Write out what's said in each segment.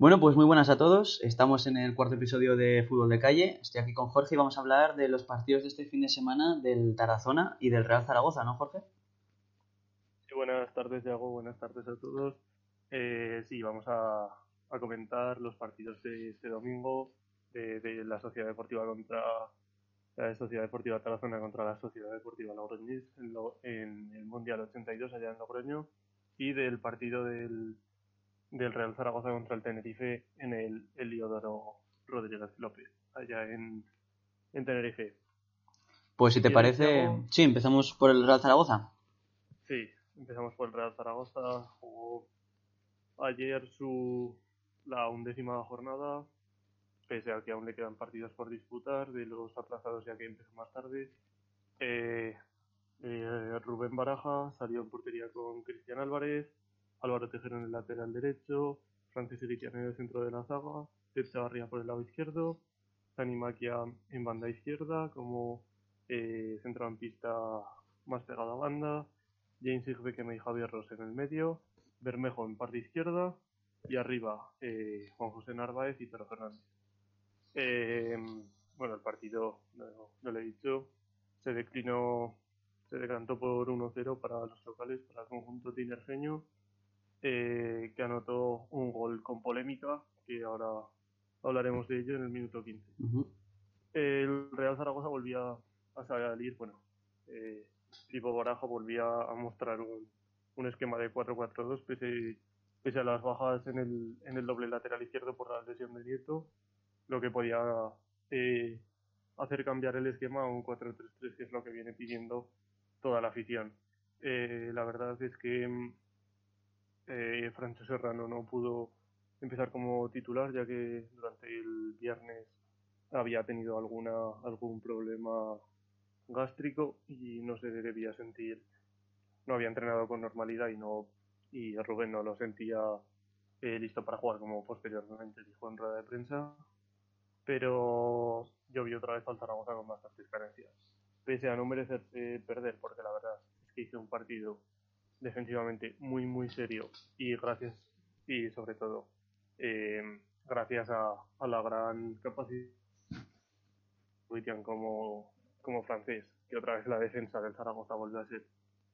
Bueno, pues muy buenas a todos. Estamos en el cuarto episodio de Fútbol de Calle. Estoy aquí con Jorge y vamos a hablar de los partidos de este fin de semana del Tarazona y del Real Zaragoza, ¿no, Jorge? Sí, buenas tardes, Diego. Buenas tardes a todos. Eh, sí, vamos a, comentar los partidos de este domingo de, la Sociedad Deportiva contra la Sociedad Deportiva Tarazona contra la Sociedad Deportiva Logroñés en, en el Mundial 82 allá en Logroño y del partido del del Real Zaragoza contra el Tenerife en el Eliodoro Rodríguez López, allá en, Tenerife. Pues si te parece, sí, empezamos por el Real Zaragoza. Sí, empezamos por el Real Zaragoza. Jugó ayer su la undécima jornada, pese a que aún le quedan partidos por disputar, de los aplazados ya que empezó más tarde. Eh, eh, Rubén Baraja salió en portería con Cristian Álvarez, Álvaro Tejero en el lateral derecho, Francis Iriquian en el centro de la zaga, Pep Chavarría por el lado izquierdo, Dani Maquia en banda izquierda como eh, centrocampista más pegado a banda, James Igbekeme y Javier Ross en el medio, Bermejo en parte izquierda y arriba eh, Juan José Narváez y Pedro Fernández. Eh, bueno, el partido, no, no, he dicho, se declinó, se decantó por 1-0 para los locales, para el conjunto tinerfeño eh, que anotó un gol con polémica, que ahora hablaremos de ello en el minuto 15. El Real Zaragoza volvía a salir, bueno, eh, tipo Barajo volvía a mostrar un, un esquema de 4-4-2 pese, pese, a las bajas en el, en el doble lateral izquierdo por la lesión de Nieto, lo que podía eh, hacer cambiar el esquema a un 4-3-3, que es lo que viene pidiendo toda la afición. Eh, la verdad es que mm, eh, Francho Serrano no pudo empezar como titular ya que durante el viernes había tenido alguna algún problema gástrico y no se debía sentir. No había entrenado con normalidad y no y Rubén no lo sentía eh, listo para jugar como posteriormente dijo en rueda de prensa. Pero yo vi otra vez al Zaragoza con bastantes carencias. Pese a no merecerse perder porque la verdad es que hice un partido defensivamente muy, muy serio y gracias, y sobre todo, eh, gracias a, a, la gran capacidad como, como francés, que otra vez la defensa del Zaragoza vuelve a ser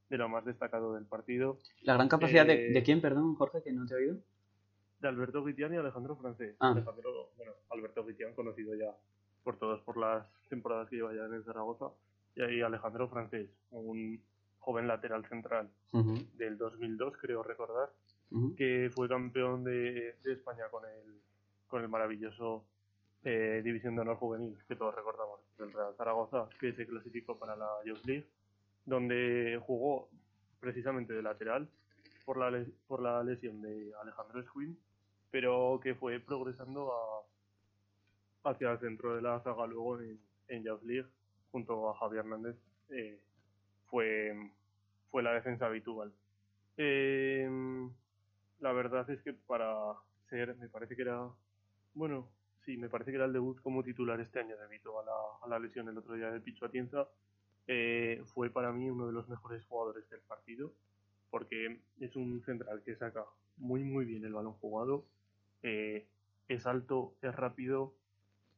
de lo más destacado del partido. ¿La gran capacidad de, de, eh, quién, perdón, Jorge, que no te he oído? De Alberto Guitián y Alejandro Francés. Ah. Alejandro, bueno, Alberto Guitián, conocido ya por todos por las temporadas que lleva ya en el Zaragoza, y ahí Alejandro Francés, un joven lateral central del 2002, creo recordar, que fue campeón de, España con el, con el maravilloso eh, División de Honor Juvenil, que todos recordamos, del Real Zaragoza, que se clasificó para la Youth League, donde jugó precisamente de lateral por la, por la lesión de Alejandro Esquin, pero que fue progresando hacia el centro de la zaga luego en, en Youth League, junto a Javier Hernández, eh, fue, fue la defensa habitual. Eh, la verdad es que para ser, me parece que era, bueno, sí, me parece que era el debut como titular este año debido a la, a la lesión el otro día de Picho Atienza. Eh, fue para mí uno de los mejores jugadores del partido porque es un central que saca muy muy bien el balón jugado, eh, es alto, es rápido,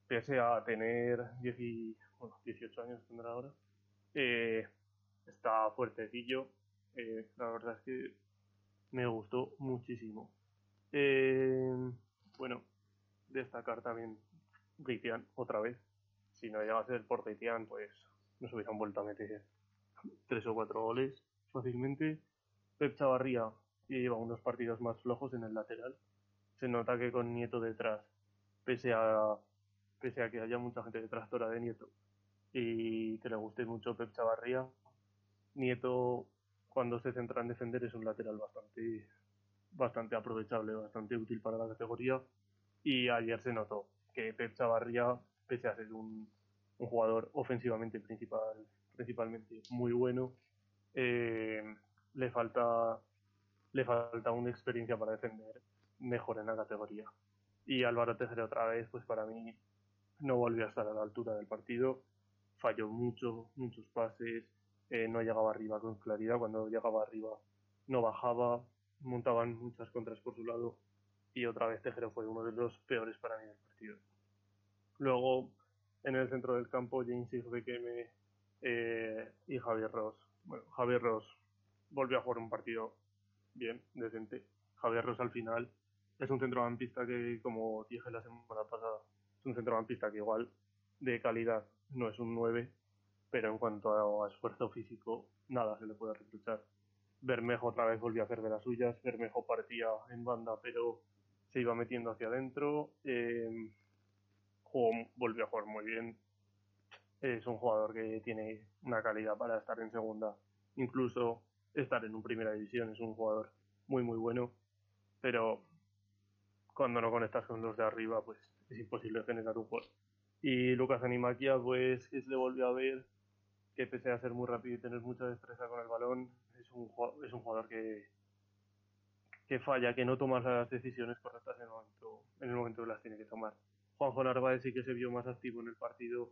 pese a tener 18 años tendrá ahora, eh, está fuertecillo. Eh, la verdad es que me gustó muchísimo. Eh, bueno, destacar también Gaitian otra vez. Si no llega a ser por Gaitian, pues nos hubieran vuelto a meter tres o cuatro goles fácilmente. Pep Chavarría lleva unos partidos más flojos en el lateral. Se nota que con Nieto detrás, pese a, pese a que haya mucha gente detractora de Nieto y que le guste mucho Pep Chavarría, Nieto, cuando se centra en defender, es un lateral bastante, bastante aprovechable, bastante útil para la categoría. Y ayer se notó que Pep Chavarría, pese a ser un, un jugador ofensivamente principal, principalmente muy bueno, eh, le falta le falta una experiencia para defender mejor en la categoría. Y Álvaro Tejera otra vez, pues para mí no volvió a estar a la altura del partido, falló mucho, muchos pases, eh, no llegaba arriba con claridad, cuando llegaba arriba no bajaba, montaban muchas contras por su lado y otra vez Tejero fue uno de los peores para mí del partido. Luego, en el centro del campo, James Bequeme eh, y Javier Ross. Bueno, Javier Ross volvió a jugar un partido bien, decente. Javier Ross al final es un centrocampista que, como dije la semana pasada, es un centrocampista que igual de calidad no es un 9, pero en cuanto a esfuerzo físico, nada se le puede reprochar. Bermejo otra vez volvió a hacer de las suyas, Bermejo partía en banda, pero se iba metiendo hacia adentro. Eh, volvió a jugar muy bien. Es un jugador que tiene una calidad para estar en segunda, incluso estar en un primera división. Es un jugador muy, muy bueno, pero cuando no conectas con los de arriba, pues es imposible generar un juego. Y Lucas Animaquia, pues que se le volvió a ver que pese a ser muy rápido y tener mucha destreza con el balón, es un, es un jugador que, que falla, que no toma las decisiones correctas en el momento, en el momento que las tiene que tomar. Juanjo Narváez sí que se vio más activo en el partido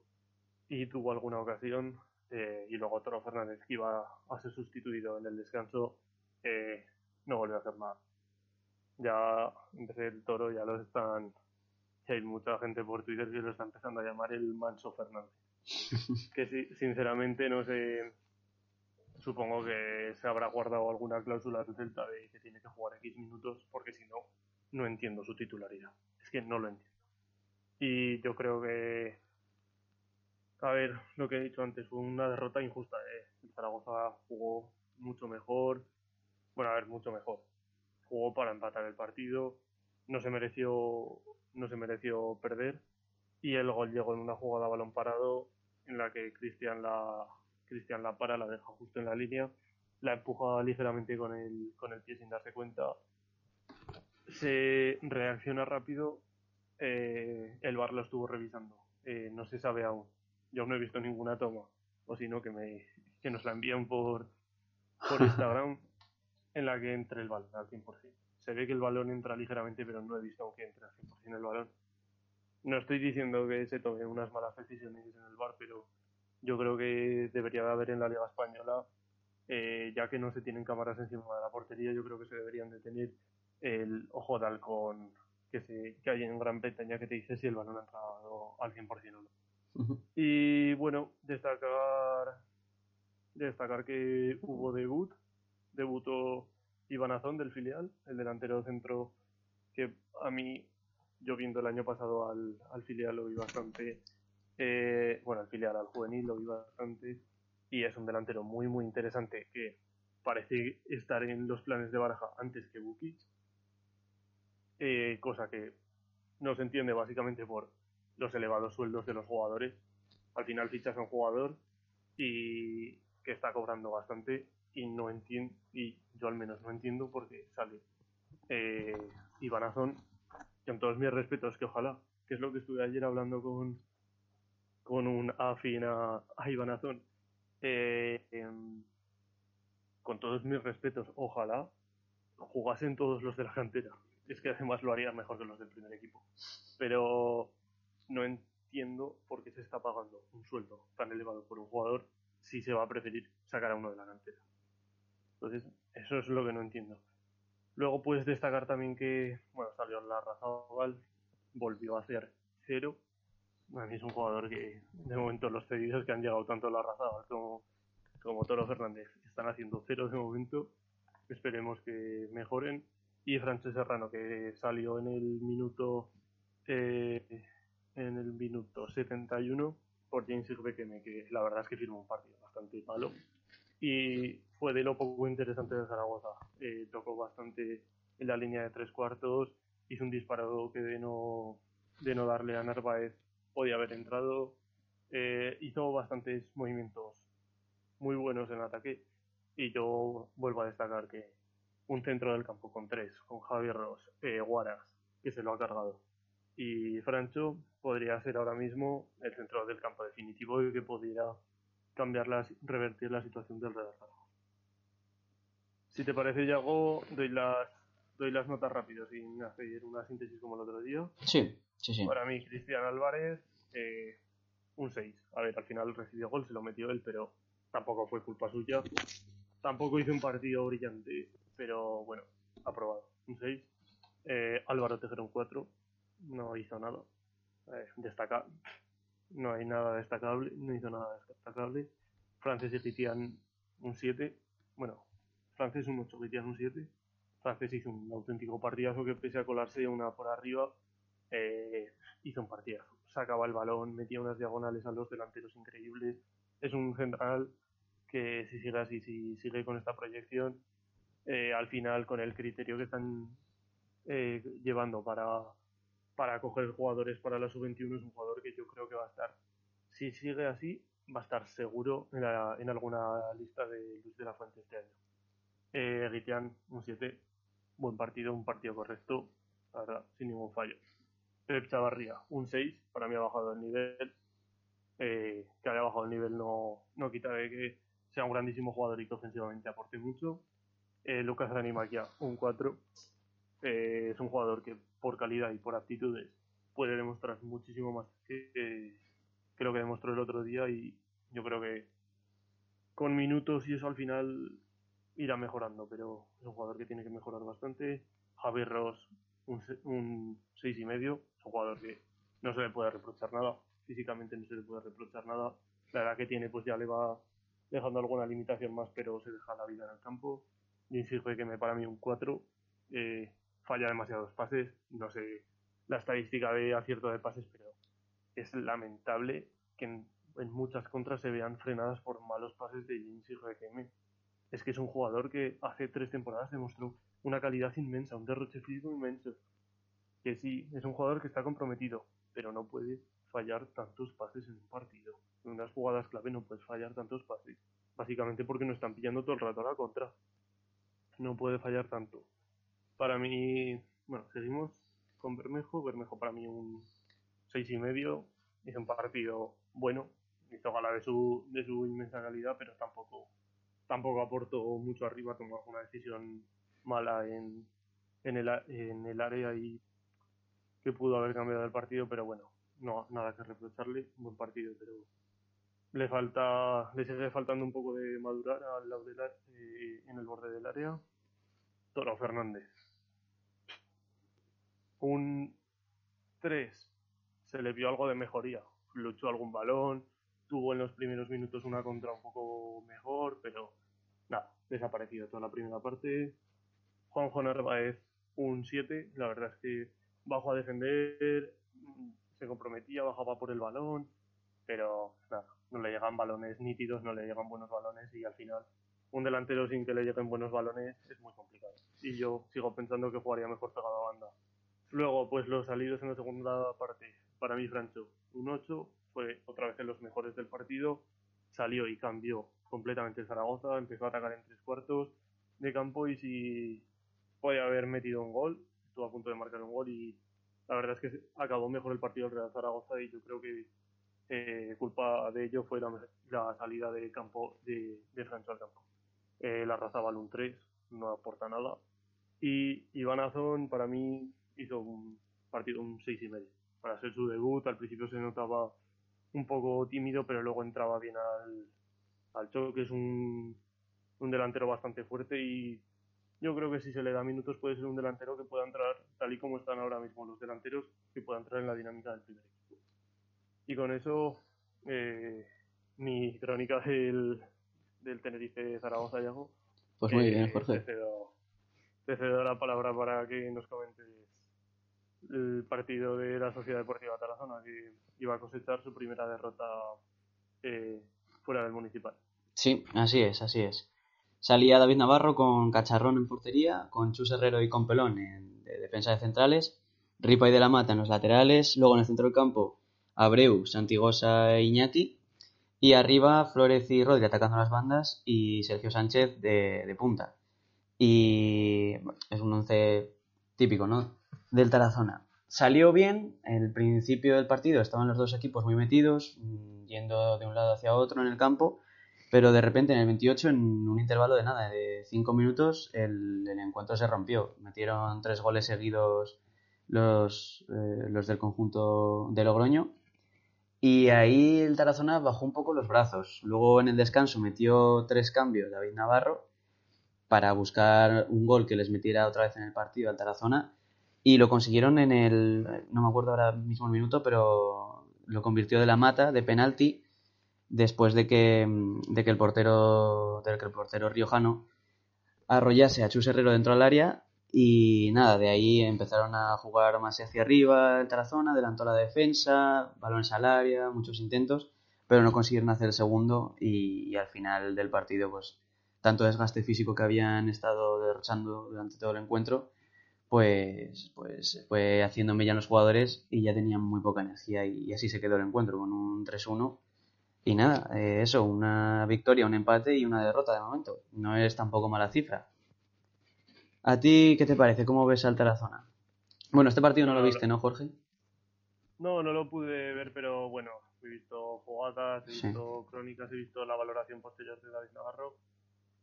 y tuvo alguna ocasión. Eh, y luego Toro Fernández, que iba a ser sustituido en el descanso, eh, no volvió a hacer nada. Ya empecé el toro, ya lo están. hay mucha gente por Twitter que lo está empezando a llamar el Manso Fernández. Que sinceramente no sé. Supongo que se habrá guardado alguna cláusula del Celta de que tiene que jugar X minutos, porque si no, no entiendo su titularidad. Es que no lo entiendo. Y yo creo que, a ver, lo que he dicho antes, fue una derrota injusta. ¿eh? El Zaragoza jugó mucho mejor, bueno, a ver, mucho mejor. Jugó para empatar el partido, no se mereció, no se mereció perder y el gol llegó en una jugada a balón parado en la que Cristian la, Cristian la para, la deja justo en la línea, la empuja ligeramente con el, con el pie sin darse cuenta, se reacciona rápido eh, el bar lo estuvo revisando. Eh, no se sabe aún. Yo no he visto ninguna toma. O si no, que, me, que nos la envían por, por Instagram en la que entre el balón al 100%. Se ve que el balón entra ligeramente, pero no he visto aún que entre al 100% el balón. No estoy diciendo que se tome unas malas decisiones en el bar, pero yo creo que debería de haber en la Liga Española, eh, ya que no se tienen cámaras encima de la portería, yo creo que se deberían de tener el ojo de halcón que, se, que hay en Gran Bretaña que te dice si el balón ha entrado al 100% o no. Y bueno, destacar, destacar que hubo debut, debutó Iván Azón del filial, el delantero centro que a mí, yo viendo el año pasado al, al filial lo vi bastante, eh, bueno, al filial, al juvenil lo vi bastante, y es un delantero muy, muy interesante que parece estar en los planes de Baraja antes que Bukic eh, cosa que no se entiende básicamente por los elevados sueldos de los jugadores. Al final fichas a un jugador y que está cobrando bastante y no entiendo, y yo al menos no entiendo por qué sale eh, Ivanazón, con todos mis respetos, que ojalá, que es lo que estuve ayer hablando con, con un afín a, a Ivanazón, eh, em, con todos mis respetos, ojalá jugasen todos los de la cantera es que además lo haría mejor que los del primer equipo. Pero no entiendo por qué se está pagando un sueldo tan elevado por un jugador si se va a preferir sacar a uno de la cantera. Entonces, eso es lo que no entiendo. Luego puedes destacar también que, bueno, salió la raza oval, volvió a hacer cero. A mí es un jugador que, de momento, los cedidos que han llegado tanto la raza como, como Toro Fernández están haciendo cero de momento. Esperemos que mejoren y Frances Serrano que salió en el minuto eh, en el minuto 71 por James Irbequeme que la verdad es que firmó un partido bastante malo y fue de lo poco interesante de Zaragoza. Eh, tocó bastante en la línea de tres cuartos hizo un disparo que de no de no darle a Narváez podía haber entrado. Eh, hizo bastantes movimientos muy buenos en ataque. Y yo vuelvo a destacar que un centro del campo con tres, con Javier Ross, eh, Guaras, que se lo ha cargado. Y Francho podría ser ahora mismo el centro del campo definitivo y que pudiera cambiar revertir la situación del Real Zaragoza. Si te parece, Yago, doy las, doy las notas rápidas sin hacer una síntesis como el otro día. Sí, sí, sí. Para mí, Cristian Álvarez, eh, un 6. A ver, al final recibió gol, se lo metió él, pero tampoco fue culpa suya. Tampoco hizo un partido brillante, pero bueno, aprobado. Un 6. Eh, Álvaro Tejero un 4. No hizo nada. Eh, destaca. No hay nada destacable. No hizo nada destacable. Frances y Gitian un 7. Bueno, Frances un 8, Gitian un 7. Frances hizo un auténtico partidazo que pese a colarse una por arriba, eh, hizo un partidazo. Sacaba el balón, metía unas diagonales a los delanteros increíbles. Es un central que si sigue así, si sigue con esta proyección, eh, al final con el criterio que están eh, llevando para, para coger jugadores para la sub-21 es un jugador que yo creo que va a estar, si sigue así, va a estar seguro en, en alguna lista de Luis de la Fuente este año. Eh, un 7, buen partido, un partido correcto, la verdad, sin ningún fallo. Pep Chavarría, un 6, para mí ha bajado el nivel. Eh, que haya bajado el nivel no, no quita de que sea un grandísimo jugador y que ofensivamente aporte mucho. Eh, Lucas Ranimaquia, un 4. Eh, es un jugador que por calidad y por aptitudes puede demostrar muchísimo más que, que, lo que demostró el otro día y yo creo que con minutos y eso al final irá mejorando, pero es un jugador que tiene que mejorar bastante. Javier Ross, un, un seis y medio, es un jugador que no se le puede reprochar nada, físicamente no se le puede reprochar nada. La edad que tiene pues ya le va dejando alguna limitación más, pero se deja la vida en el campo. insisto que me para mí un 4, eh, falla demasiados pases, no sé la estadística de acierto de pases, pero es lamentable que en, muchas contras se vean frenadas por malos pases de James Requeme. Es que es un jugador que hace tres temporadas demostró una calidad inmensa, un derroche físico inmenso. Que sí, es un jugador que está comprometido, pero no puede fallar tantos pases en un partido. En unas jugadas clave no puedes fallar tantos pases. Básicamente porque no están pillando todo el rato la contra. No puede fallar tanto. Para mí, bueno, seguimos con Bermejo. Bermejo para mí un seis y medio. Hizo un partido bueno. Hizo gala de su, de su inmensa calidad, pero tampoco, tampoco aportó mucho arriba. Tomó una decisión mala en, en, el, en el área y que pudo haber cambiado el partido, pero bueno, no, nada que reprocharle, buen partido, pero le falta, le sigue faltando un poco de madurar al lado del, eh, en el borde del área. Toro Fernández. Un 3. Se le vio algo de mejoría. Luchó algún balón, tuvo en los primeros minutos una contra un poco mejor, pero nada, desaparecido toda la primera parte. Juanjo Narváez, un 7. La verdad es que bajo a defender, se comprometía, bajaba por el balón, pero nada, no le llegan balones nítidos, no le llegan buenos balones y al final un delantero sin que le lleguen buenos balones es muy complicado. Y yo sigo pensando que jugaría mejor pegado a banda. Luego, pues los salidos en la segunda parte, para mí Francho, un 8, fue otra vez de los mejores del partido, salió y cambió completamente Zaragoza, empezó a atacar en tres cuartos de campo y si puede haber metido un gol, estuvo a punto de marcar un gol y la verdad es que acabó mejor el partido del Real Zaragoza y yo creo que eh, culpa de ello fue la, salida de campo de, de Francho al campo. Eh, la raza un 3, no aporta nada. Y Iván Azón para mí hizo un partido un 6 y medio. Para ser su debut, al principio se notaba un poco tímido, pero luego entraba bien al, al choque, es un, un delantero bastante fuerte y yo creo que si se le da minutos puede ser un delantero que pueda entrar, tal y como están ahora mismo los delanteros, que pueda entrar en la dinámica del primer equipo. Y con eso, eh, mi crónica del, del Tenerife Zaragoza Yago. Pues muy bien, Jorge. Te cedo, la palabra para que nos comentes el partido de la Sociedad Deportiva Tarazona, que iba a cosechar su primera derrota eh, fuera del municipal. Sí, así es, así es. Salía David Navarro con Cacharrón en portería, con Chus Herrero y con Pelón en de defensa de centrales, Ripa y de la Mata en los laterales, luego en el centro del campo Abreu, Santigosa e Iñaki, y arriba Flores y Rodri atacando las bandas y Sergio Sánchez de, punta. Y es un once típico, ¿no? Del Tarazona. Salió bien, el principio del partido estaban los dos equipos muy metidos, mm, yendo de un lado hacia otro en el campo, pero de repente en el 28, en un intervalo de nada, de 5 minutos, el, encuentro se rompió. Metieron tres goles seguidos los, eh, los del conjunto de Logroño. Y ahí el Tarazona bajó un poco los brazos. Luego en el descanso metió tres cambios David Navarro para buscar un gol que les metiera otra vez en el partido al Tarazona. Y lo consiguieron en el, no me acuerdo ahora mismo el minuto, pero lo convirtió de la mata, de penalti, después de que, de que el portero, de que el portero riojano arrollase a Chus Herrero dentro del área y nada, de ahí empezaron a jugar más hacia arriba el Tarazona, adelantó la defensa, balones al área, muchos intentos, pero no consiguieron hacer el segundo y, y, al final del partido, pues tanto desgaste físico que habían estado derrochando durante todo el encuentro, pues, pues fue haciéndome ya los jugadores y ya tenían muy poca energía y, y así se quedó el encuentro con un 3-1. Y nada, eh, eso, una victoria, un empate y una derrota de momento. No es tampoco mala cifra. ¿A ti qué te parece? ¿Cómo ves al Tarazona? Bueno, este partido no, lo viste, ¿no, Jorge? No, no lo pude ver, pero bueno, he visto jugadas, he visto sí. crónicas, he visto la valoración posterior de David Navarro.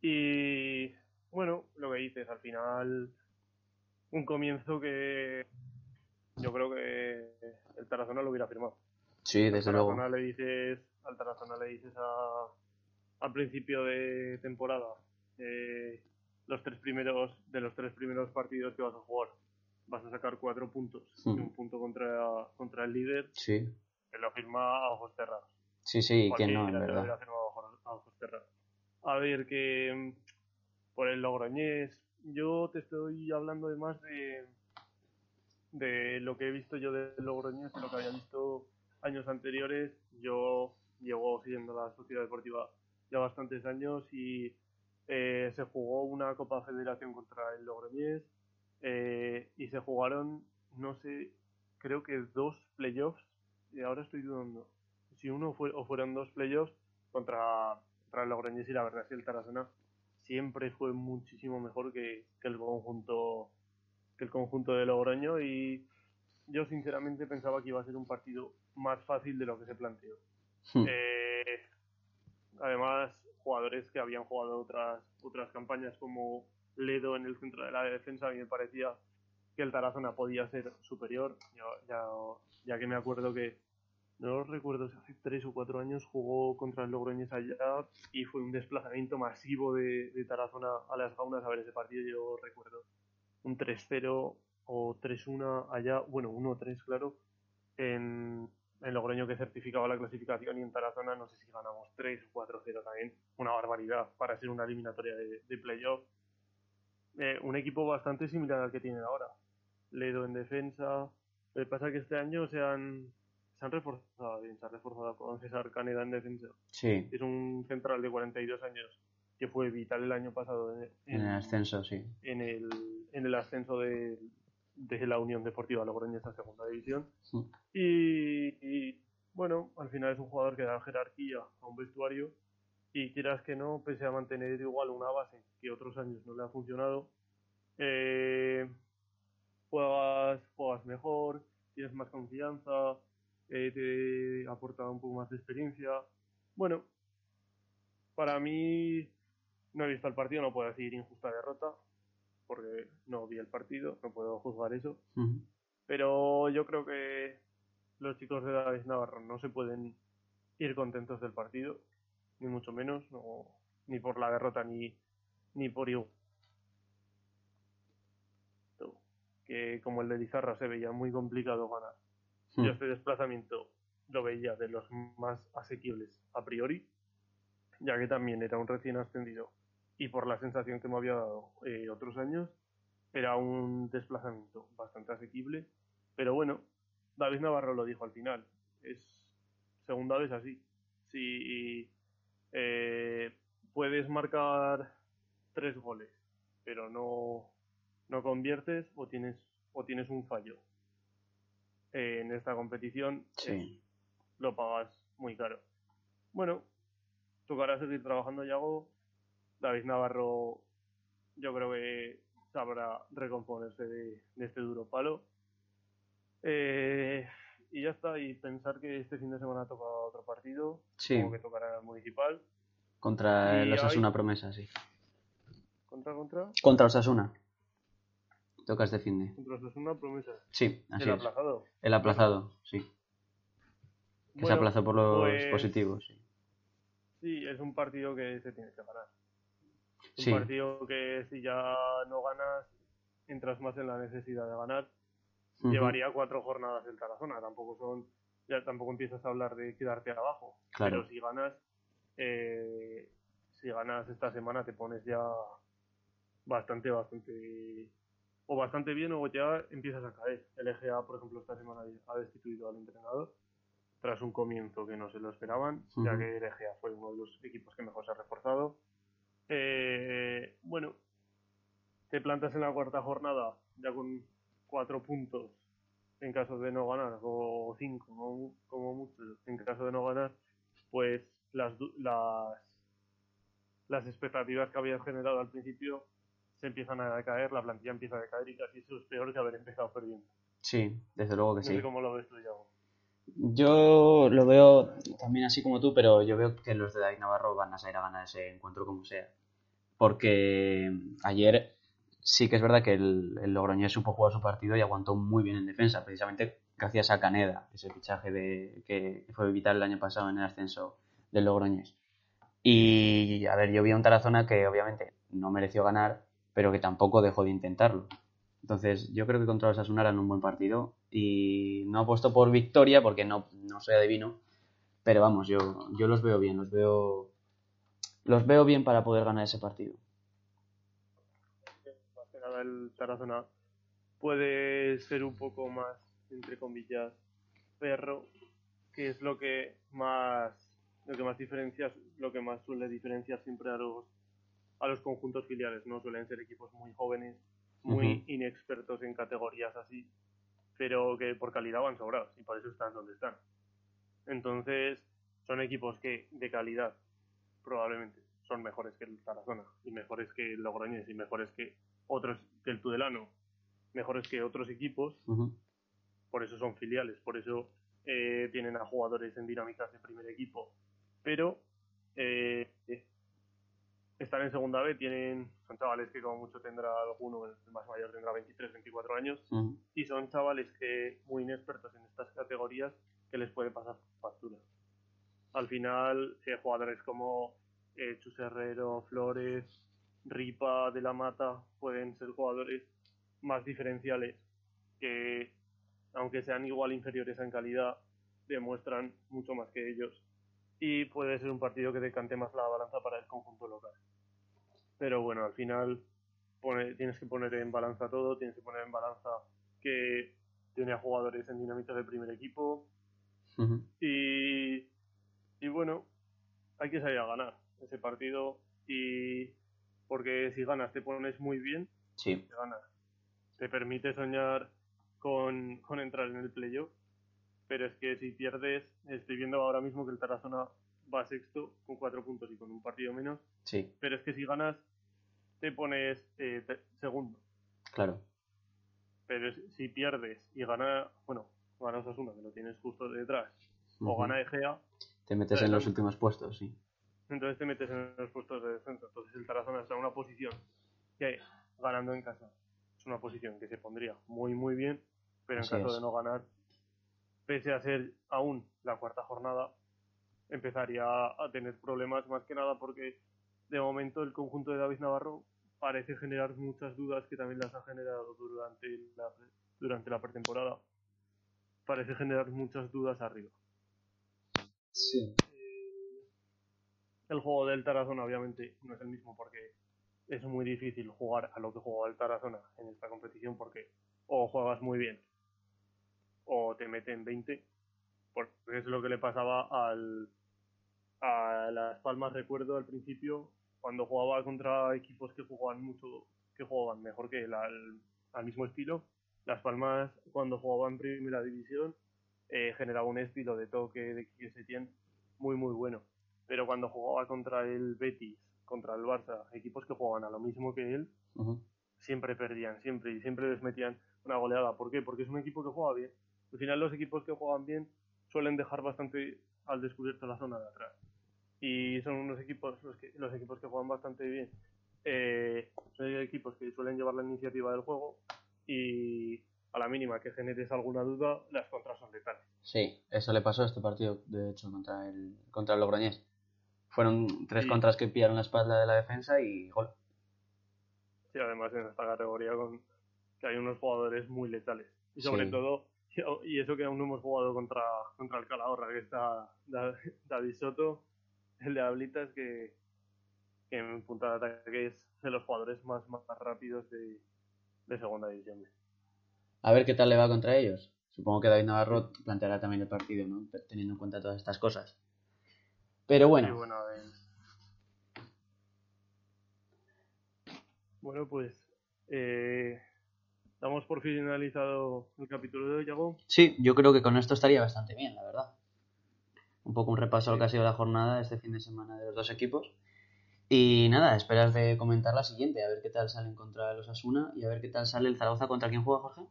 Y bueno, lo que dices, al final, un comienzo que yo creo que el Tarazona lo hubiera firmado. Sí, desde al luego. Le dices, al Tarazona le dices a, al principio de temporada. Eh, los tres primeros de los tres primeros partidos que vas a jugar vas a sacar cuatro puntos y un punto contra, contra el líder Sí, que lo firma a ojos cerrados sí, sí, que no, en lo verdad. a ojos cerrados a ver que mm, por el Logroñés yo te estoy hablando de más de de lo que he visto yo del Logroñés de lo que había visto años anteriores. Yo llevo siguiendo la sociedad deportiva ya bastantes años y eh, se jugó una Copa Federación contra el Logroñés eh, y se jugaron, no sé, creo que dos playoffs, y ahora estoy dudando si uno fue o fueron dos playoffs contra, el Logroñés y la verdad es que el Tarazona siempre fue muchísimo mejor que, que el conjunto que el conjunto de Logroño y yo sinceramente pensaba que iba a ser un partido más fácil de lo que se planteó. Hmm. Eh, además, jugadores que habían jugado otras, otras campañas como Ledo en el centro de la defensa, a mí me parecía que el Tarazona podía ser superior, ya, ya que me acuerdo que, no recuerdo si hace tres o cuatro años jugó contra el Logroñés allá y fue un desplazamiento masivo de, de Tarazona a las gaunas a ver ese partido, yo recuerdo un 3-0 o 3-1 allá, bueno, 1-3 claro, en, en Logroño que certificaba la clasificación y en Tarazona no sé si ganamos 3 o 4-0 también, una barbaridad para ser una eliminatoria de, de playoff. Eh, un equipo bastante similar al que tienen ahora. Ledo en defensa. Lo que pasa es que este año se han, se han reforzado bien, se ha reforzado con César Caneda en defensa. Sí, Es un central de 42 años que fue vital el año pasado en, en el ascenso, sí. en el, en el ascenso de, de la Unión Deportiva Logroñés a segunda división. Mm. Y, y, bueno, al final es un jugador que da jerarquía a un vestuario y quieras que no, pese a mantener igual una base que otros años no le ha funcionado, eh, juegas, juegas mejor, tienes más confianza, eh, te aporta un poco más de experiencia. Bueno, para mí no he visto el partido, no puedo decir injusta derrota, porque no vi el partido, no puedo juzgar eso. Pero yo creo que los chicos de David Navarro no se pueden ir contentos del partido, ni mucho menos, no, ni por la derrota ni, ni por igual. Que como el de Lizarra se veía muy complicado ganar. Hmm. Yo este desplazamiento lo veía de los más asequibles a priori, ya que también era un recién ascendido y por la sensación que me había dado eh, otros años, era un desplazamiento bastante asequible. Pero bueno, David Navarro lo dijo al final, es segunda vez así. Si eh, puedes marcar tres goles, pero no, no conviertes o tienes, o tienes un fallo eh, en esta competición, Sí. lo pagas muy caro. Bueno, tocará seguir trabajando, Yago. David Navarro yo creo que sabrá recomponerse de, este duro palo. Eh, y ya está, y pensar que este fin de semana toca otro partido, sí. como que tocará el municipal. Contra el Osasuna Promesa, sí. ¿Contra, contra? Contra Osasuna. Toca este fin de. Contra Osasuna Promesa. Sí, así el aplazado. El aplazado, sí. Que se aplazó por los pues positivos, sí. Sí, es un partido que se tiene que ganar. Un partido que si ya no ganas, entras más en la necesidad de ganar. Llevaría cuatro jornadas el Tarazona, tampoco son, ya tampoco empiezas a hablar de quedarte abajo. Pero si ganas, eh, si ganas esta semana te pones ya bastante, bastante, o bastante bien o ya empiezas a caer. El EGA, por ejemplo, esta semana ha destituido al entrenador tras un comienzo que no se lo esperaban, ya que el EGA fue uno de los equipos que mejor se ha reforzado. Eh, bueno, te plantas en la cuarta jornada ya con cuatro puntos en caso de no ganar, o cinco como, mucho, en caso de no ganar, pues las, las, las expectativas que habías generado al principio se empiezan a decaer, la plantilla empieza a decaer y casi eso es peor que haber empezado perdiendo. Sí, desde luego que no sí. Sé ¿Cómo lo ves tú, Yago? Yo lo veo también así como tú, pero yo veo que los de David Navarro van a salir a ganar ese encuentro como sea. Porque ayer sí que es verdad que el, el Logroñés supo jugar su partido y aguantó muy bien en defensa, precisamente gracias a Caneda, ese fichaje de, que fue vital el año pasado en el ascenso del Logroñés. Y a ver, yo vi a un Tarazona que obviamente no mereció ganar, pero que tampoco dejó de intentarlo. Entonces, yo creo que contra los Asuna harán un buen partido y no apuesto por victoria porque no, no soy adivino, pero vamos, yo, yo los veo bien, los veo, los veo bien para poder ganar ese partido el Tarazona puede ser un poco más, entre comillas, perro, que es lo que más lo que más diferencias, lo que más suele diferenciar siempre a los a los conjuntos filiales, ¿no? Suelen ser equipos muy jóvenes, muy inexpertos en categorías así, pero que por calidad van sobrados y por eso están donde están. Entonces, son equipos que de calidad probablemente son mejores que el Tarazona y mejores que el Logroñés y mejores que otros que el Tudelano mejores que otros equipos, por eso son filiales, por eso eh, tienen a jugadores en dinámicas de primer equipo, pero eh, están en segunda B, tienen, son chavales que como mucho tendrá alguno, el más mayor tendrá 23, 24 años, y son chavales que muy inexpertos en estas categorías que les puede pasar factura. Al final, eh, jugadores como eh, Chus Herrero, Flores, Ripa, De la Mata pueden ser jugadores más diferenciales que, aunque sean igual inferiores en calidad, demuestran mucho más que ellos. Y puede ser un partido que decante más la balanza para el conjunto local. Pero bueno, al final tienes que poner en balanza todo, tienes que poner en balanza que tiene a jugadores en dinámica de primer equipo. y, y bueno, hay que salir a ganar ese partido y porque si ganas te pones muy bien, sí. te ganas. Te permite soñar con, entrar en el playoff, pero es que si pierdes, estoy viendo ahora mismo que el Tarazona va sexto con cuatro puntos y con un partido menos, sí. pero es que si ganas te pones eh, segundo. Claro. Pero si pierdes y gana, bueno, ganas Osasuna, que lo tienes justo detrás, o gana Egea, te metes en los últimos puestos, sí entonces te metes en los puestos de descenso. Entonces el Tarazona está en una posición que, ganando en casa, es una posición que se pondría muy, muy bien, pero en caso de no ganar, pese a ser aún la cuarta jornada, empezaría a tener problemas más que nada porque de momento el conjunto de David Navarro parece generar muchas dudas que también las ha generado durante la, durante la pretemporada. Parece generar muchas dudas arriba. Sí el juego del Tarazona obviamente no es el mismo porque es muy difícil jugar a lo que jugaba el Tarazona en esta competición porque o juegas muy bien o te meten 20 porque es lo que le pasaba al a Las Palmas recuerdo al principio cuando jugaba contra equipos que jugaban mucho que jugaban mejor que el, al, mismo estilo Las Palmas cuando jugaba en primera división eh, generaba un estilo de toque de que se tiene muy muy bueno pero cuando jugaba contra el Betis, contra el Barça, equipos que jugaban a lo mismo que él, siempre perdían, siempre, y siempre les metían una goleada. ¿Por qué? Porque es un equipo que juega bien. Al final los equipos que juegan bien suelen dejar bastante al descubierto la zona de atrás. Y son unos equipos, los, que, los equipos que juegan bastante bien, eh, son equipos que suelen llevar la iniciativa del juego y a la mínima que generes alguna duda, las contras son letales. Sí, eso le pasó a este partido, de hecho, contra el, contra el Logroñés. Fueron tres contras que pillaron la espalda de la defensa y gol. Sí, además en esta categoría con que hay unos jugadores muy letales. Y sobre todo, y eso que aún no hemos jugado contra, contra el Calahorra, que está David Soto, el de Ablitas, que, que en punta de ataque es de los jugadores más, más rápidos de, de segunda división. A ver qué tal le va contra ellos. Supongo que David Navarro planteará también el partido, ¿no? Teniendo en cuenta todas estas cosas. Pero bueno. bueno, pues eh, damos por finalizado el capítulo de hoy, Yago. Sí, yo creo que con esto estaría bastante bien, la verdad. Un poco un repaso a lo que ha sido la jornada este fin de semana de los dos equipos. Y nada, esperas de comentar la siguiente, a ver qué tal salen contra los Asuna y a ver qué tal sale el Zaragoza contra quién juega Jorge.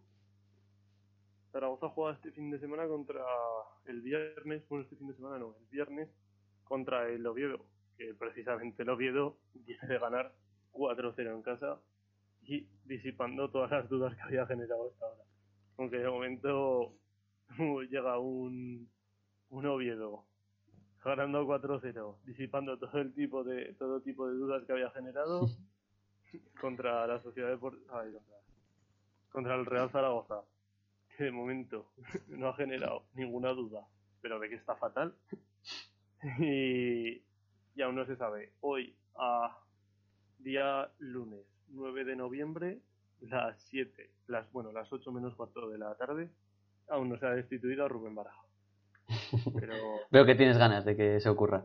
Zaragoza juega este fin de semana contra el viernes, bueno, este fin de semana no, el viernes contra el Oviedo, que precisamente el Oviedo viene de ganar 4-0 en casa y disipando todas las dudas que había generado hasta ahora. Aunque de momento llega un, un Oviedo ganando 4-0, disipando todo el tipo de todo tipo de dudas que había generado contra la sociedad de contra, contra el Real Zaragoza que de momento no ha generado ninguna duda, pero de que está fatal. y, y aún no se sabe. Hoy, a día lunes 9 de noviembre, las 7, las, bueno, las 8 menos cuarto de la tarde, aún no se ha destituido a Rubén Baraja. Pero... Veo que tienes ganas de que se ocurra.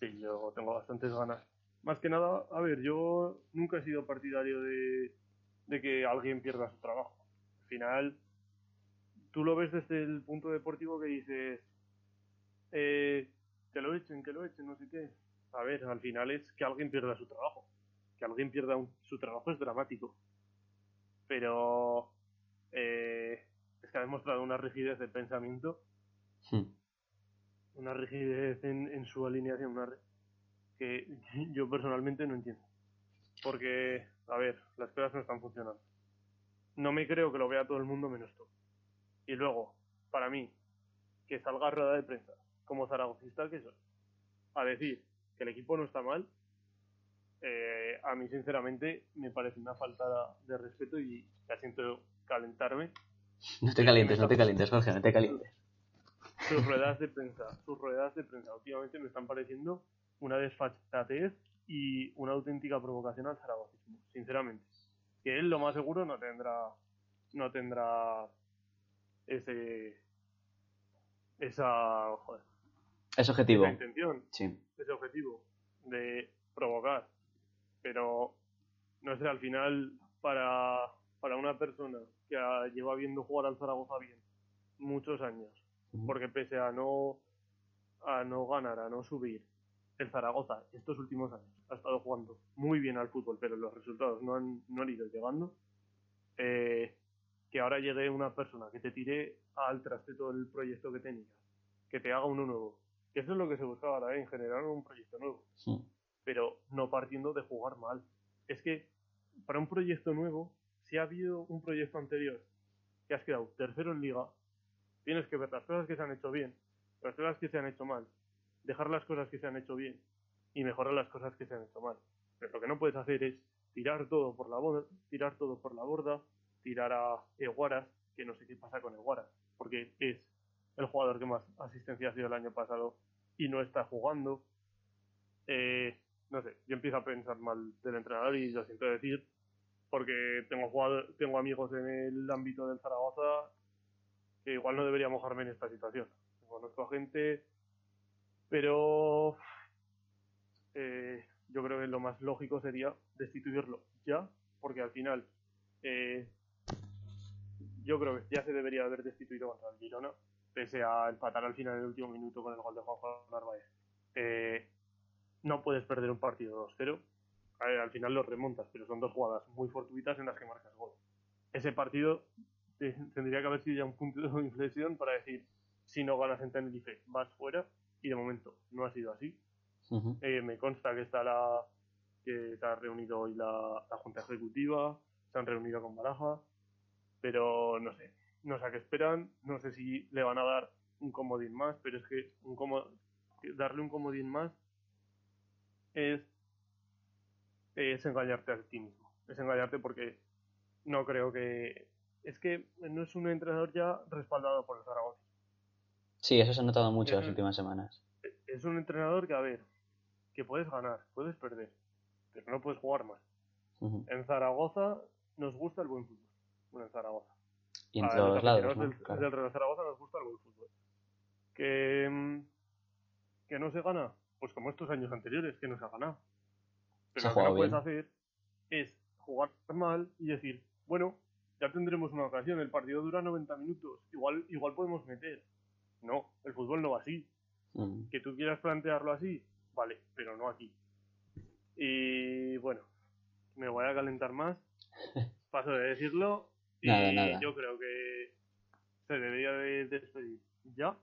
Sí, yo tengo bastantes ganas. Más que nada, a ver, yo nunca he sido partidario de, de que alguien pierda su trabajo. Al final, tú lo ves desde el punto deportivo que dices, eh, que lo echen, que lo echen, no sé qué. A ver, al final es que alguien pierda su trabajo. Que alguien pierda su trabajo es dramático. Pero eh, es que ha demostrado una rigidez de pensamiento, hmm. una rigidez en, su alineación, una que yo personalmente no entiendo. Porque, a ver, las cosas no están funcionando. No me creo que lo vea todo el mundo menos tú. Y luego, para mí, que salga rueda de prensa, como zaragocista que soy, a decir que el equipo no está mal, eh, a mí sinceramente me parece una falta de respeto y ya siento calentarme. No te calientes, no te calientes, Jorge, no te calientes. Sus ruedas de prensa, sus ruedas de prensa últimamente me están pareciendo una desfachatez y una auténtica provocación al zaragocismo, sinceramente. Que él lo más seguro no tendrá no tendrá ese esa joder, ese objetivo esa intención sí. ese objetivo de provocar pero no sé al final para para una persona que lleva viendo jugar al Zaragoza bien muchos años porque pese a no a no ganar a no subir el Zaragoza estos últimos años ha estado jugando muy bien al fútbol pero los resultados no han no han ido llegando eh, que ahora llegue una persona que te tire al traste todo el proyecto que tenías, que te haga uno nuevo. Que eso es lo que se buscaba también, generar un proyecto nuevo. Pero no partiendo de jugar mal. Es que para un proyecto nuevo, si ha habido un proyecto anterior que has quedado tercero en liga, tienes que ver las cosas que se han hecho bien, las cosas que se han hecho mal, dejar las cosas que se han hecho bien y mejorar las cosas que se han hecho mal. Pero lo que no puedes hacer es tirar todo por la borda, tirar todo por la borda, tirar a Eguaras, que no sé qué pasa con Eguaras, porque es el jugador que más asistencia ha sido el año pasado y no está jugando. Eh, no sé, yo empiezo a pensar mal del entrenador y lo siento decir, porque tengo tengo amigos en el ámbito del Zaragoza igual no debería mojarme en esta situación. Conozco a gente, pero eh, yo creo que lo más lógico sería destituirlo ya, porque al final eh, yo creo que ya se debería haber destituido contra el Girona, pese a empatar al final del último minuto con el gol de Juan Narváez. Eh, no puedes perder un partido 2-0 al final los remontas, pero son dos jugadas muy fortuitas en las que marcas gol. Ese partido tendría que haber sido ya un punto de inflexión para decir, si no ganas en Tenerife, vas fuera, y de momento no ha sido así. Eh, me consta que está la que se ha reunido hoy la, Junta Ejecutiva, se han reunido con Baraja, pero no sé, no sé a qué esperan, no sé si le van a dar un comodín más, pero es que un darle un comodín más es, es engañarte a ti mismo, es engañarte porque no creo que es que no es un entrenador ya respaldado por el Zaragoza. Sí, eso se ha notado mucho en las últimas semanas. Es un entrenador que, a ver, que puedes ganar, puedes perder, pero no puedes jugar más. En Zaragoza nos gusta el buen fútbol. en Zaragoza. Y en todos lados. ¿no? Del, Zaragoza nos gusta el buen fútbol. Que, que no se gana, pues como estos años anteriores, que no se ha ganado. Pero lo que no puedes hacer es jugar mal y decir, bueno, ya tendremos una ocasión, el partido dura 90 minutos, igual, igual podemos meter. No, el fútbol no va así. Mm. Que tú quieras plantearlo así, vale, pero no aquí. Y bueno, me voy a calentar más, paso de decirlo, y yo creo que se debería de despedir ya.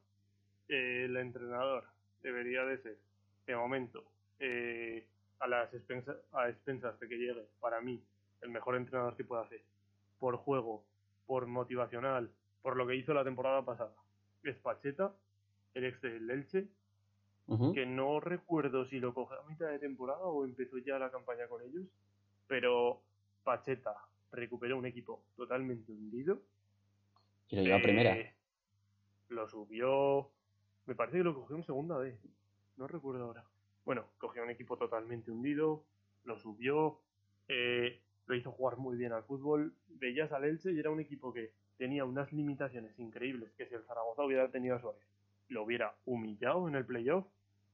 el entrenador debería de ser, de momento, eh, a las expensas, a expensas de que llegue, para mí, el mejor entrenador que pueda hacer por juego, por motivacional, por lo que hizo la temporada pasada. Es Pacheta, el ex del Elche, que no recuerdo si lo cogió a mitad de temporada o empezó ya la campaña con ellos, pero Pacheta recuperó un equipo totalmente hundido. Y lo llevó a primera. Eh, lo subió, me parece que lo cogió en segunda vez, no recuerdo ahora. Bueno, cogió un equipo totalmente hundido, lo subió, eh, lo hizo jugar muy bien al fútbol. Veías al Elche y era un equipo que tenía unas limitaciones increíbles, que si el Zaragoza hubiera tenido a Suárez, lo hubiera humillado en el playoff,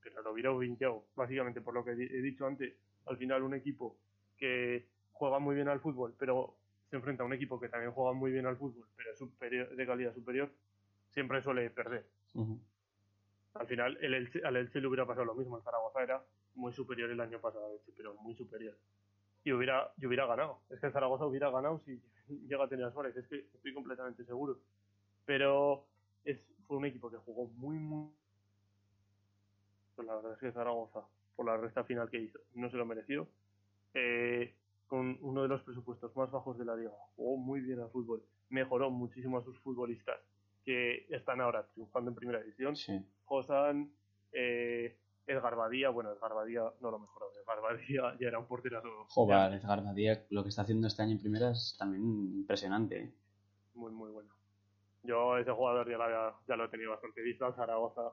pero lo hubiera humillado, básicamente por lo que he dicho antes, al final un equipo que juega muy bien al fútbol, pero se enfrenta a un equipo que también juega muy bien al fútbol, pero es superior, de calidad superior, siempre suele perder. Al final el Elche, al Elche le hubiera pasado lo mismo, el Zaragoza era muy superior el año pasado, pero muy superior y hubiera, yo hubiera ganado. Es que Zaragoza hubiera ganado si llega a tener a Suárez, es que estoy completamente seguro. Pero es, fue un equipo que jugó muy, muy. Pues la verdad es que Zaragoza, por la resta final que hizo, no se lo mereció. Eh, con uno de los presupuestos más bajos de la liga, jugó muy bien al fútbol, mejoró muchísimo a sus futbolistas que están ahora triunfando en primera división. Sí. Josan, eh, Edgar Badía, bueno, Edgar Badía no lo mejoró, Edgar Badía ya era un porterazo. Joder, Edgar Badía lo que está haciendo este año en primera es también impresionante. ¿eh? Muy, muy bueno. Yo ese jugador ya lo, ya lo he tenido bastante visto al Zaragoza.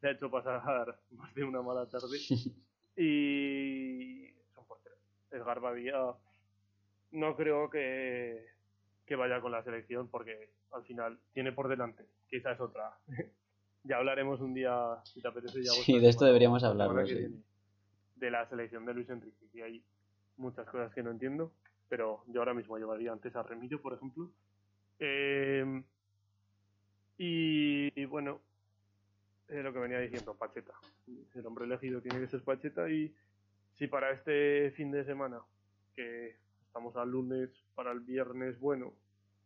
Se ha hecho pasar más de una mala tarde. y son porteros. Edgar Badía no creo que, que vaya con la selección porque al final tiene por delante, quizás otra, ya hablaremos un día, si te apetece. Ya sí, de esto deberíamos hablar. De la selección de Luis Enrique, y hay muchas cosas que no entiendo, pero yo ahora mismo llevaría antes a Remillo, por ejemplo. Eh, y, bueno, lo que venía diciendo, Pacheta. El hombre elegido tiene que ser Pacheta y si para este fin de semana, que estamos al lunes, para el viernes, bueno,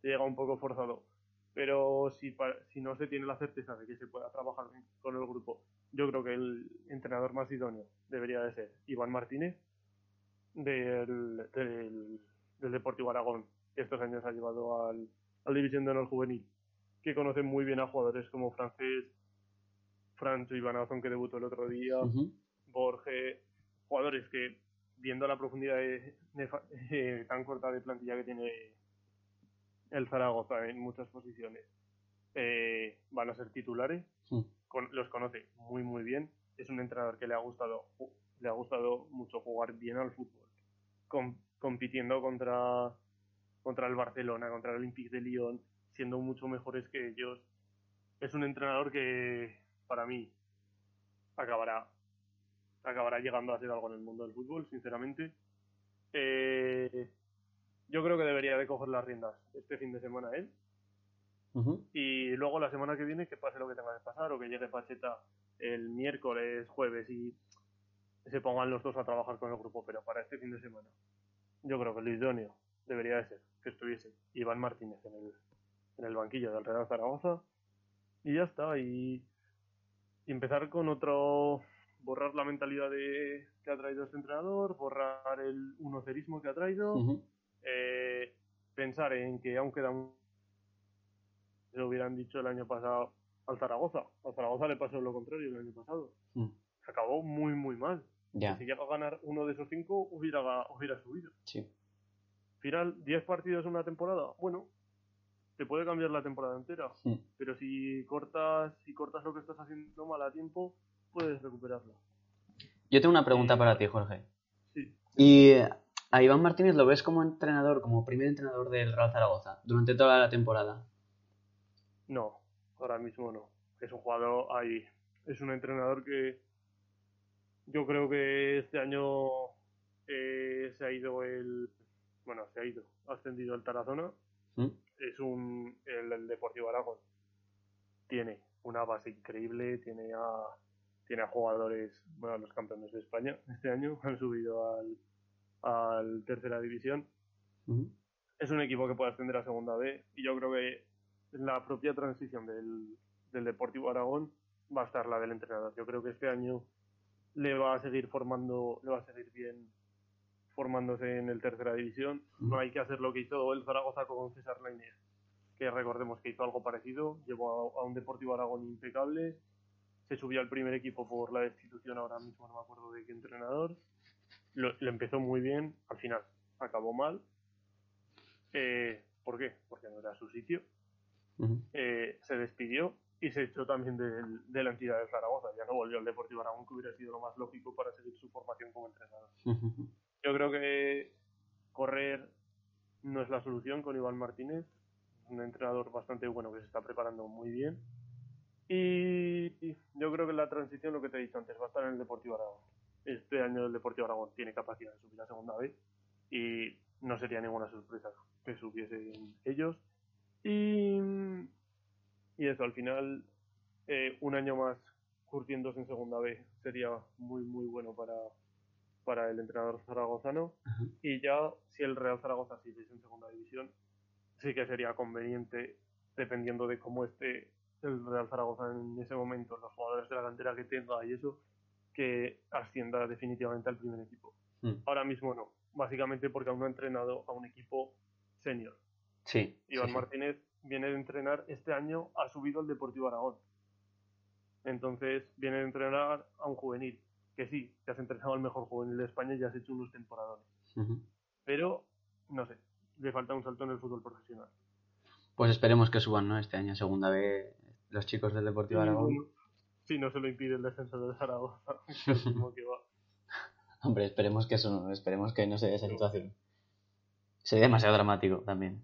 llega un poco forzado, pero si, si no se tiene la certeza de que se pueda trabajar con el grupo, yo creo que el entrenador más idóneo debería de ser Iván Martínez del, del, Deportivo Aragón, que estos años ha llevado al, al División de Honor Juvenil, que conoce muy bien a jugadores como Francés, Francho Ivanazón, que debutó el otro día, Borges, jugadores que, viendo la profundidad de, tan corta de plantilla que tiene el Zaragoza en muchas posiciones eh, van a ser titulares. los conoce muy muy bien. Es un entrenador que le ha gustado le ha gustado mucho jugar bien al fútbol, compitiendo contra contra el Barcelona, contra el Olympique de Lyon, siendo mucho mejores que ellos. Es un entrenador que para mí acabará acabará llegando a ser algo en el mundo del fútbol, sinceramente. Eh, yo creo que debería de coger las riendas este fin de semana él. Y luego la semana que viene que pase lo que tenga que pasar o que llegue Pacheta el miércoles, jueves y se pongan los dos a trabajar con el grupo, pero para este fin de semana yo creo que lo idóneo debería de ser que estuviese Iván Martínez en el, en el banquillo del Real Zaragoza y ya está, y, y empezar con otro, borrar la mentalidad de, que ha traído este entrenador, borrar el unocerismo que ha traído. Eh, pensar en que aún queda un... Lo hubieran dicho el año pasado al Zaragoza. Al Zaragoza le pasó lo contrario el año pasado. Mm, Se acabó muy, muy mal. Ya, Si llega a ganar uno de esos cinco, hubiera, hubiera subido. sí. Final, 10 partidos en una temporada. Bueno, te puede cambiar la temporada entera. Pero si cortas, si cortas lo que estás haciendo mal a tiempo, puedes recuperarlo. Yo tengo una pregunta para ti, Jorge. Sí. ¿Y eh, a Iván Martínez lo ves como entrenador, como primer entrenador del Real Zaragoza durante toda la temporada? No, ahora mismo no. Es un jugador ahí. Es un entrenador que yo creo que este año eh, se ha ido el. Bueno, se ha ido. Ha ascendido el Tarazona. ¿Mm? Es un. El, el Deportivo Aragón. Tiene una base increíble. Tiene a. Tiene a jugadores. Bueno, los campeones de España este año. Han subido al. Al tercera división es un equipo que puede ascender a segunda B y yo creo que la propia transición del, del Deportivo Aragón va a estar la del entrenador. Yo creo que este año le va a seguir formando, le va a seguir bien formándose en el tercera división. No hay que hacer lo que hizo el Zaragoza con César Lainez, que recordemos que hizo algo parecido, llevó a, a un Deportivo Aragón impecable, se subió al primer equipo por la destitución, ahora mismo no me acuerdo de qué entrenador, lo, lo empezó muy bien, al final acabó mal, eh, ¿Por qué? Porque no era su sitio. Eh, se despidió y se echó también del- de, la entidad de Zaragoza. Ya no volvió al Deportivo Aragón, que hubiera sido lo más lógico para seguir su formación como entrenador. Yo creo que correr no es la solución con Iván Martínez, un entrenador bastante bueno que se está preparando muy bien. Y yo creo que la transición, lo que te he dicho antes, va a estar en el Deportivo Aragón. Este año el Deportivo Aragón tiene capacidad de subir a segunda vez y no sería ninguna sorpresa que subiesen ellos. Y, y eso, al final, eh, un año más curtiéndose en segunda B sería muy, muy bueno para, para el entrenador zaragozano. Y ya, si el Real Zaragoza siguiese en segunda división, sí que sería conveniente, dependiendo de cómo esté el Real Zaragoza en ese momento, los jugadores de la cantera que tenga y eso, que ascienda definitivamente al primer equipo. Mm. Ahora mismo no, básicamente porque aún no ha entrenado a un equipo senior. Sí. Iván sí, sí. Martínez viene de entrenar este año, ha subido al Deportivo Aragón. Entonces viene de entrenar a un juvenil, que sí, te has entrenado al mejor juvenil de España y ya has hecho unos temporadones. Ujú. Pero, no sé, le falta un salto en el fútbol profesional. Pues esperemos que suban, ¿no? Este año segunda B los chicos del Deportivo Y, Aragón. Sí, no se lo impide el descenso de Zaragoza, que va. Hombre, esperemos que eso no, esperemos que no se dé esa situación. Sería demasiado dramático también.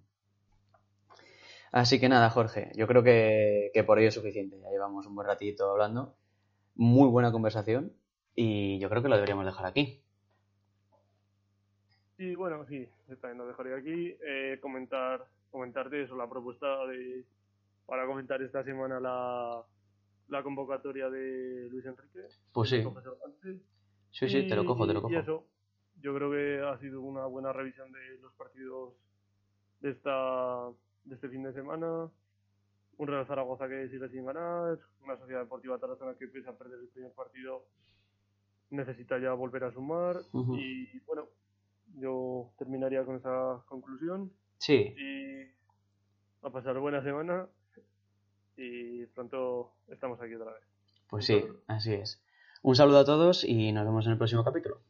Así que nada, Jorge, yo creo que, que por ello es suficiente. Ya llevamos un buen ratito hablando. Muy buena conversación y yo creo que lo deberíamos dejar aquí. Y bueno, sí, yo también lo dejaré aquí. Eh, comentar, comentarte eso, la propuesta de para comentar esta semana la, la convocatoria de Luis Enrique. Pues sí, sí, sí, te lo Y- cojo, te lo Y cojo. eso, yo creo que ha sido una buena revisión de los partidos de esta de este fin de semana. Un Real Zaragoza que sigue sin ganar, una Sociedad Deportiva Tarazona que pese a perder el primer partido necesita ya volver a sumar y bueno, yo terminaría con esa conclusión Sí, y a pasar buena semana y pronto estamos aquí otra vez. pues sí, así es. Un saludo a todos y nos vemos en el próximo capítulo.